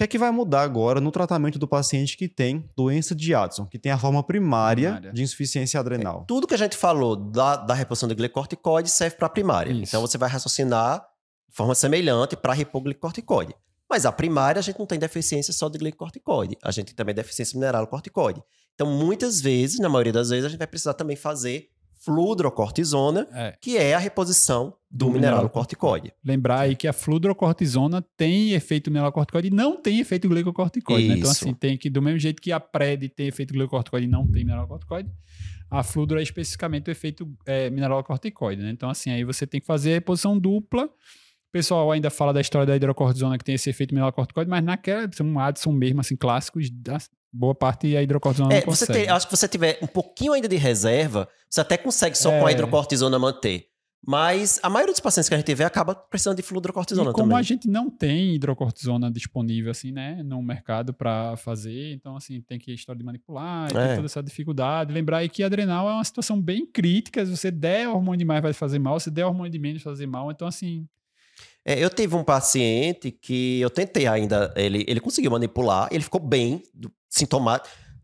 que é que vai mudar agora no tratamento do paciente que tem doença de Addison, que tem a forma primária, Primária. de insuficiência adrenal? Tudo que a gente falou da, da reposição de glicorticoide serve para a primária. Isso. Então você vai raciocinar de forma semelhante para repor glicorticoide. Mas a primária a gente não tem deficiência só de glicorticoide, a gente tem também deficiência mineral corticoide. Então muitas vezes, na maioria das vezes, a gente vai precisar também fazer fludrocortisona, É. que é a reposição do, Do mineral corticoide. Lembrar aí que a fludrocortisona tem efeito mineralocorticoide e não tem efeito glicocorticoide. Né? Então, assim, tem que, do mesmo jeito que a PRED tem efeito glicocorticoide e não tem mineralocorticoide, a fludro é especificamente o efeito é, mineralocorticoide. Né? Então, assim, aí você tem que fazer a reposição dupla. O pessoal ainda fala da história da hidrocortisona que tem esse efeito mineralocorticoide, mas naquela, um Addison mesmo, assim, clássicos, da- boa parte a hidrocortisona É, não você consegue. tem, acho que você tiver um pouquinho ainda de reserva, você até consegue só com a É. hidrocortisona manter. Mas a maioria dos pacientes que a gente vê acaba precisando de fludrocortisona E como também. a gente não tem hidrocortisona disponível assim, né, no mercado para fazer, então assim, tem que história de manipular, É. tem toda essa dificuldade. Lembrar aí que adrenal é uma situação bem crítica, se você der hormônio demais vai fazer mal, se der hormônio de menos vai fazer mal, então assim, É, eu tive um paciente que eu tentei ainda, ele, ele conseguiu manipular, ele ficou bem, do- sintoma,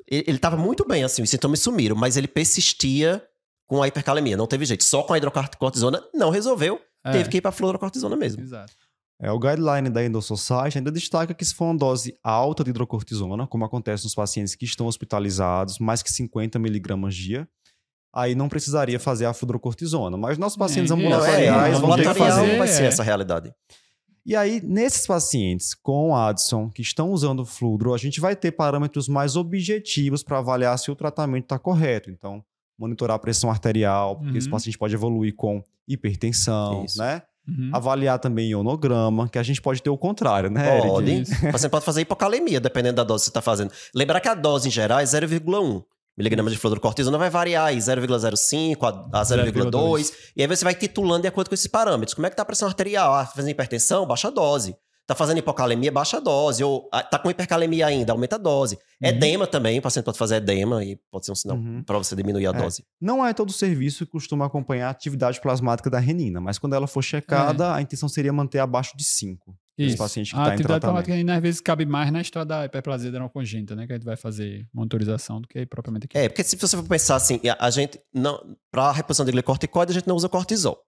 ele, ele tava muito bem, assim, os sintomas sumiram, mas ele persistia com a hipercalemia, não teve jeito, só com a hidrocortisona não resolveu, é, teve que ir pra fluorocortisona mesmo. Exato. É, o guideline da Endo Society ainda destaca que se for uma dose alta de hidrocortisona, como acontece nos pacientes que estão hospitalizados, mais que 50 miligramas dia, aí não precisaria fazer a fludrocortisona. Mas nossos pacientes É, Não, é, ambulatoriais vão ter que fazer. vai ser é. essa realidade. E aí, nesses pacientes com Addison que estão usando fludro, a gente vai ter parâmetros mais objetivos para avaliar se o tratamento está correto. Então, monitorar a pressão arterial, porque Uhum. esse paciente pode evoluir com hipertensão, Isso. né? Uhum. Avaliar também ionograma, que a gente pode ter o contrário, né? Pode. Você pode fazer hipocalemia, dependendo da dose que você está fazendo. Lembrar que a dose em geral é 0,1 miligramas de fludrocortisona vai variar aí 0,05 a, a 0,2 e aí você vai titulando de acordo com esses parâmetros. Como é que tá a pressão arterial? Ah, tá fazendo hipertensão? Baixa a dose. Tá fazendo hipocalemia? Baixa a dose. Ou ah, tá com hipercalemia ainda? Aumenta a dose. Edema também, o paciente pode fazer edema e pode ser um sinal Uhum. para você diminuir a É. dose. Não é todo serviço que costuma acompanhar a atividade plasmática da renina, mas quando ela for checada, a intenção seria manter abaixo de 5. Esse Isso. paciente que a tá em atividade tratamento. traumática às vezes cabe mais na história da hiperplasia adrenal congênita, né, que a gente vai fazer monitorização do que propriamente aqui. É, porque se você for pensar assim, a, a gente não para reposição de glicorticoide a gente não usa cortisol.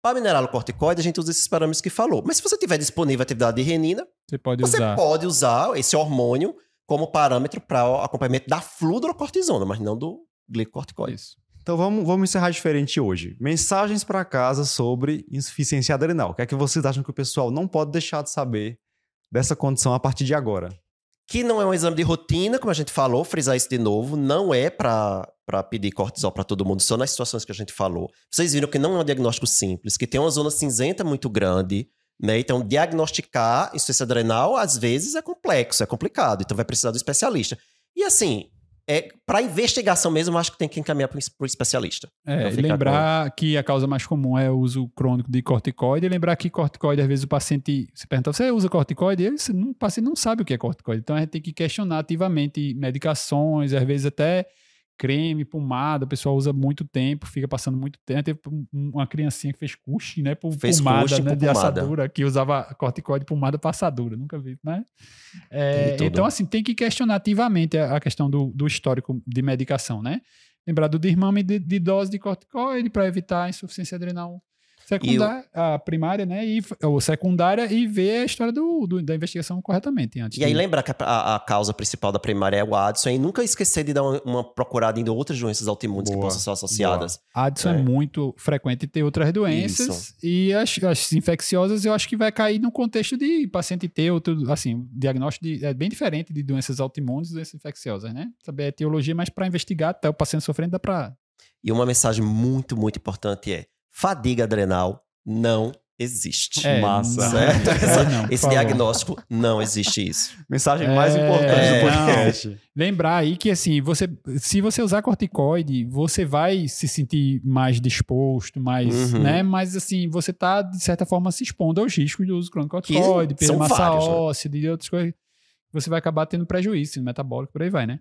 Para mineralocorticoide a gente usa esses parâmetros que falou. Mas se você tiver disponível atividade de renina, Você pode você usar. pode usar esse hormônio como parâmetro para o acompanhamento da fludrocortisona, mas não do glicocorticoide. Isso. Então vamos, vamos encerrar diferente hoje. Mensagens para casa sobre insuficiência adrenal. O que é que vocês acham que o pessoal não pode deixar de saber dessa condição a partir de agora? Que não é um exame de rotina, como a gente falou, frisar isso de novo, não é para pedir cortisol para todo mundo, só nas situações que a gente falou. Vocês viram que não é um diagnóstico simples, que tem uma zona cinzenta muito grande, né? Então, diagnosticar insuficiência adrenal, às vezes, é complexo, é complicado, então vai precisar do especialista. E assim, é, para investigação mesmo, acho que tem que encaminhar para o especialista. É, lembrar que a causa mais comum é o uso crônico de corticoide. E lembrar que corticoide, às vezes, o paciente se pergunta: você usa corticoide? Ele, o paciente não sabe o que é corticoide. Então a gente tem que questionar ativamente medicações, às vezes até creme, pomada. O pessoal usa muito tempo, fica passando muito tempo. Teve um- uma criancinha que fez cuxi, né? Por Fez pomada, né, por de pomada. assadura, que usava corticoide pomada para assadura. Nunca vi, né? É, então, assim, tem que questionar ativamente a, questão do, do histórico de medicação, né? Lembrar do desmame de, de dose de corticoide para evitar a insuficiência adrenal secundária, a primária, né? E, ou secundária e ver a história do, do- da investigação corretamente antes. E aí de- lembrar que a, a- causa principal da primária é o Addison e nunca esquecer de dar uma, uma procurada em outras doenças autoimunes que Boa, possam ser associadas. Addison é. É. muito frequente ter outras doenças Isso. e as, as infecciosas eu acho que vai cair no contexto de paciente ter outro, assim, diagnóstico de, é bem diferente de doenças autoimunes e doenças infecciosas, né? Saber a etiologia, mas para investigar até o paciente sofrendo dá para E uma mensagem muito, muito importante é: fadiga adrenal não existe. É, Massa. Certo? é, Essa- não, Esse favor. diagnóstico não existe isso. Mensagem mais É, importante do não. podcast. Lembrar aí que assim, você, se você usar corticoide, você vai se sentir mais disposto, mais, Uhum. né? Mas assim, você tá de certa forma se expondo aos riscos do uso crônico corticoide, perda massa vários, né? óssea, de outras coisas. Você vai acabar tendo prejuízo metabólico, por aí vai, né?